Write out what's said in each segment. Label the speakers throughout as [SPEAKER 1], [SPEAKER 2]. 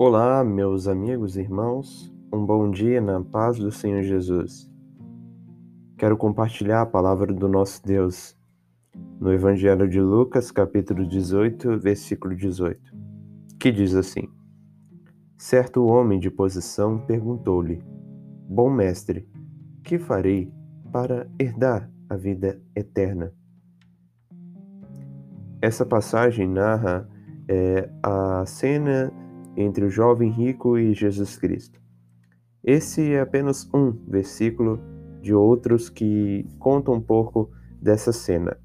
[SPEAKER 1] Olá, meus amigos e irmãos, um bom dia na paz do Senhor Jesus. Quero compartilhar a palavra do nosso Deus no Evangelho de Lucas, capítulo 18, versículo 18, que diz assim: Certo homem de posição perguntou-lhe: Bom mestre, que farei para herdar a vida eterna? Essa passagem narra é, a cena entre o jovem rico e Jesus Cristo. Esse é apenas um versículo de outros que contam um pouco dessa cena.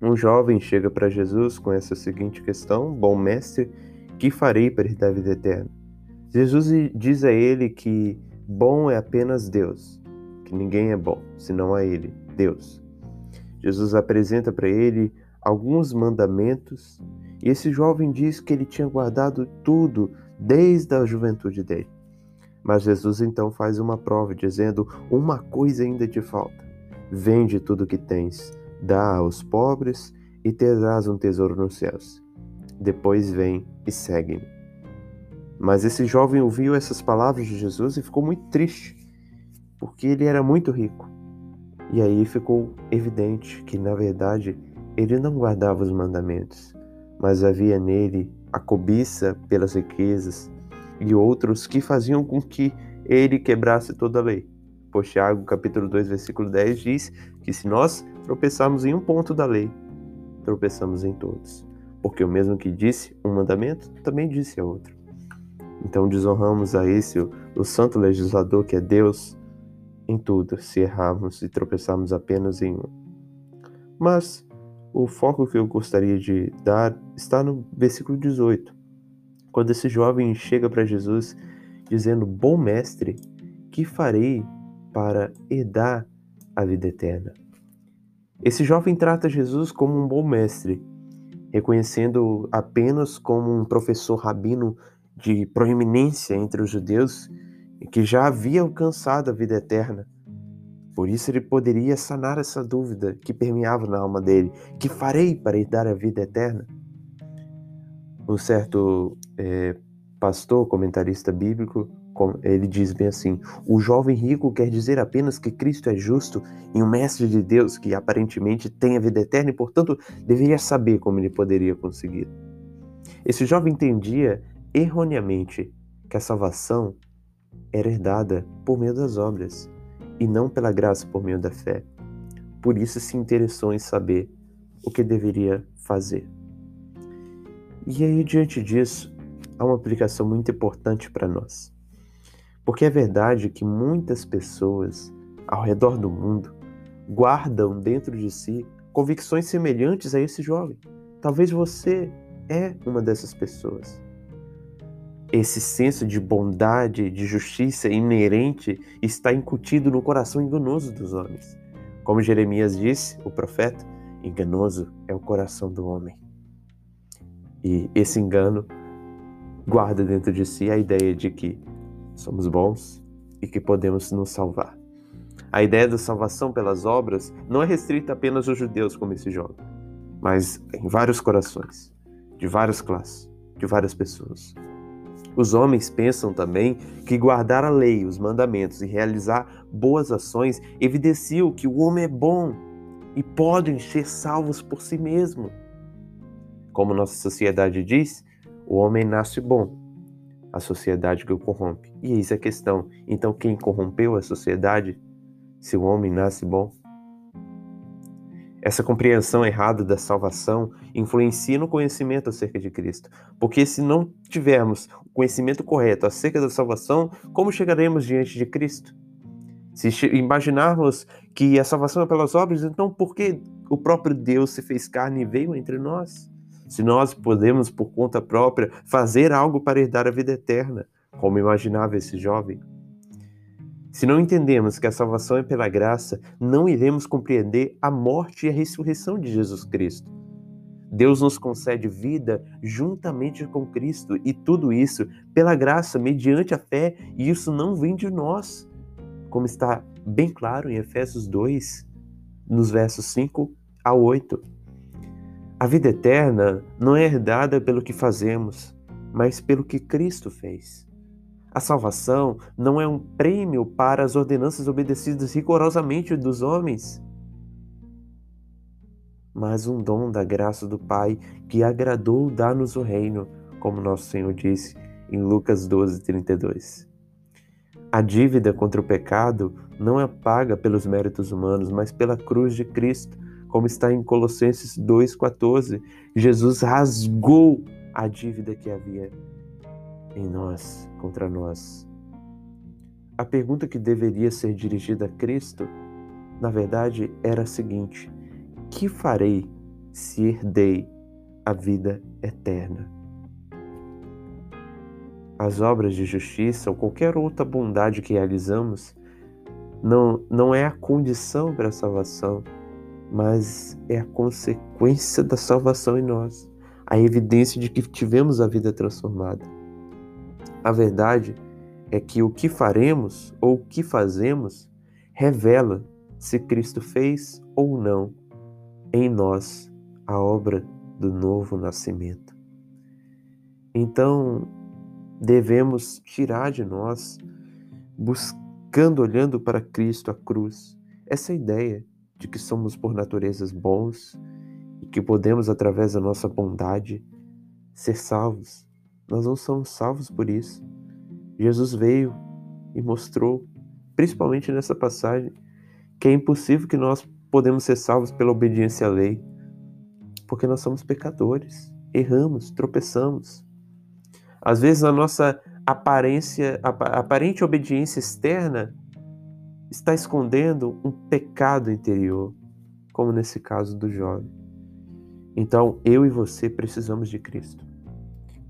[SPEAKER 1] Um jovem chega para Jesus com essa seguinte questão: Bom mestre, que farei para herdar a vida eterna? Jesus diz a ele que bom é apenas Deus, que ninguém é bom, senão a ele, Deus. Jesus apresenta para ele alguns mandamentos e esse jovem diz que ele tinha guardado tudo desde a juventude dele. Mas Jesus então faz uma prova, dizendo: Uma coisa ainda te falta. Vende tudo o que tens, dá aos pobres e terás um tesouro nos céus. Depois vem e segue-me. Mas esse jovem ouviu essas palavras de Jesus e ficou muito triste, porque ele era muito rico. E aí ficou evidente que, na verdade, ele não guardava os mandamentos mas havia nele a cobiça pelas riquezas e outros que faziam com que ele quebrasse toda a lei. Pois Tiago, capítulo 2, versículo 10 diz que se nós tropeçarmos em um ponto da lei, tropeçamos em todos. Porque o mesmo que disse um mandamento, também disse a outro. Então desonramos a esse, o, o santo legislador que é Deus, em tudo, se errarmos e tropeçarmos apenas em um. Mas o foco que eu gostaria de dar está no versículo 18, quando esse jovem chega para Jesus dizendo: Bom mestre, que farei para herdar a vida eterna? Esse jovem trata Jesus como um bom mestre, reconhecendo apenas como um professor rabino de proeminência entre os judeus que já havia alcançado a vida eterna por isso ele poderia sanar essa dúvida que permeava na alma dele: que farei para herdar a vida eterna? Um certo é, pastor, comentarista bíblico, ele diz bem assim: o jovem rico quer dizer apenas que Cristo é justo e um mestre de Deus que aparentemente tem a vida eterna e, portanto, deveria saber como ele poderia conseguir. Esse jovem entendia erroneamente que a salvação era herdada por meio das obras e não pela graça por meio da fé. Por isso se interessou em saber o que deveria fazer. E aí, diante disso, há uma aplicação muito importante para nós. Porque é verdade que muitas pessoas ao redor do mundo guardam dentro de si convicções semelhantes a esse jovem. Talvez você é uma dessas pessoas esse senso de bondade, de justiça inerente está incutido no coração enganoso dos homens. Como Jeremias disse, o profeta, enganoso é o coração do homem. E esse engano guarda dentro de si a ideia de que somos bons e que podemos nos salvar. A ideia da salvação pelas obras não é restrita apenas aos judeus, como esse jovem, mas em vários corações, de várias classes, de várias pessoas. Os homens pensam também que guardar a lei, os mandamentos e realizar boas ações evidenciam que o homem é bom e podem ser salvos por si mesmo. Como nossa sociedade diz, o homem nasce bom, a sociedade que o corrompe. E eis a questão: então quem corrompeu a sociedade? Se o homem nasce bom? Essa compreensão errada da salvação influencia no conhecimento acerca de Cristo. Porque se não tivermos o conhecimento correto acerca da salvação, como chegaremos diante de Cristo? Se imaginarmos que a salvação é pelas obras, então por que o próprio Deus se fez carne e veio entre nós? Se nós podemos, por conta própria, fazer algo para herdar a vida eterna, como imaginava esse jovem, se não entendemos que a salvação é pela graça, não iremos compreender a morte e a ressurreição de Jesus Cristo. Deus nos concede vida juntamente com Cristo e tudo isso pela graça, mediante a fé, e isso não vem de nós, como está bem claro em Efésios 2, nos versos 5 a 8. A vida eterna não é herdada pelo que fazemos, mas pelo que Cristo fez. A salvação não é um prêmio para as ordenanças obedecidas rigorosamente dos homens, mas um dom da graça do Pai que agradou dar-nos o reino, como nosso Senhor disse em Lucas 12, 32. A dívida contra o pecado não é paga pelos méritos humanos, mas pela cruz de Cristo, como está em Colossenses 2,14. Jesus rasgou a dívida que havia em nós, contra nós. A pergunta que deveria ser dirigida a Cristo, na verdade, era a seguinte: Que farei se herdei a vida eterna? As obras de justiça ou qualquer outra bondade que realizamos não, não é a condição para a salvação, mas é a consequência da salvação em nós, a evidência de que tivemos a vida transformada. A verdade é que o que faremos ou o que fazemos revela se Cristo fez ou não em nós a obra do novo nascimento. Então, devemos tirar de nós, buscando, olhando para Cristo, a cruz, essa ideia de que somos por naturezas bons e que podemos, através da nossa bondade, ser salvos nós não somos salvos por isso. Jesus veio e mostrou, principalmente nessa passagem, que é impossível que nós podemos ser salvos pela obediência à lei, porque nós somos pecadores, erramos, tropeçamos. Às vezes a nossa aparência, aparente obediência externa está escondendo um pecado interior, como nesse caso do jovem. Então, eu e você precisamos de Cristo.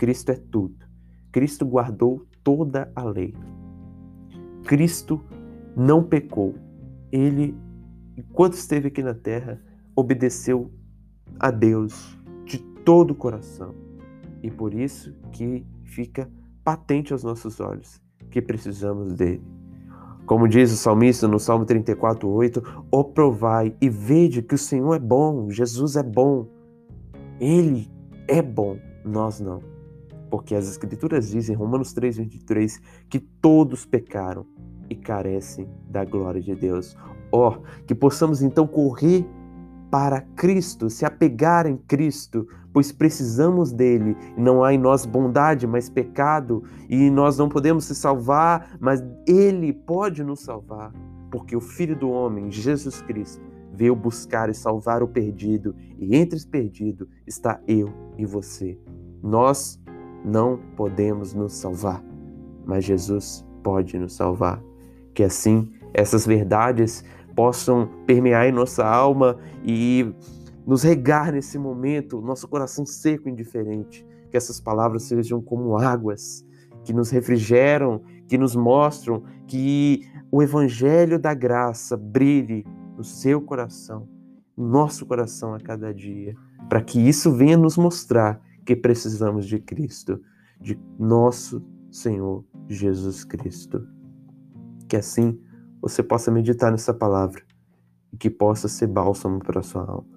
[SPEAKER 1] Cristo é tudo. Cristo guardou toda a lei. Cristo não pecou. Ele, enquanto esteve aqui na terra, obedeceu a Deus de todo o coração. E por isso que fica patente aos nossos olhos que precisamos dele. Como diz o salmista no Salmo 34:8, "O provai e vede que o Senhor é bom, Jesus é bom. Ele é bom, nós não porque as Escrituras dizem, Romanos 3, 23, que todos pecaram e carecem da glória de Deus. Ó, oh, que possamos então correr para Cristo, se apegar em Cristo, pois precisamos dele. Não há em nós bondade, mas pecado, e nós não podemos se salvar, mas ele pode nos salvar, porque o Filho do homem, Jesus Cristo, veio buscar e salvar o perdido, e entre os perdidos está eu e você. Nós não podemos nos salvar, mas Jesus pode nos salvar. Que assim essas verdades possam permear em nossa alma e nos regar nesse momento, nosso coração seco e indiferente. Que essas palavras sejam como águas que nos refrigeram, que nos mostram que o evangelho da graça brilhe no seu coração, no nosso coração a cada dia, para que isso venha nos mostrar que precisamos de Cristo, de nosso Senhor Jesus Cristo. Que assim você possa meditar nessa palavra e que possa ser bálsamo para a sua alma.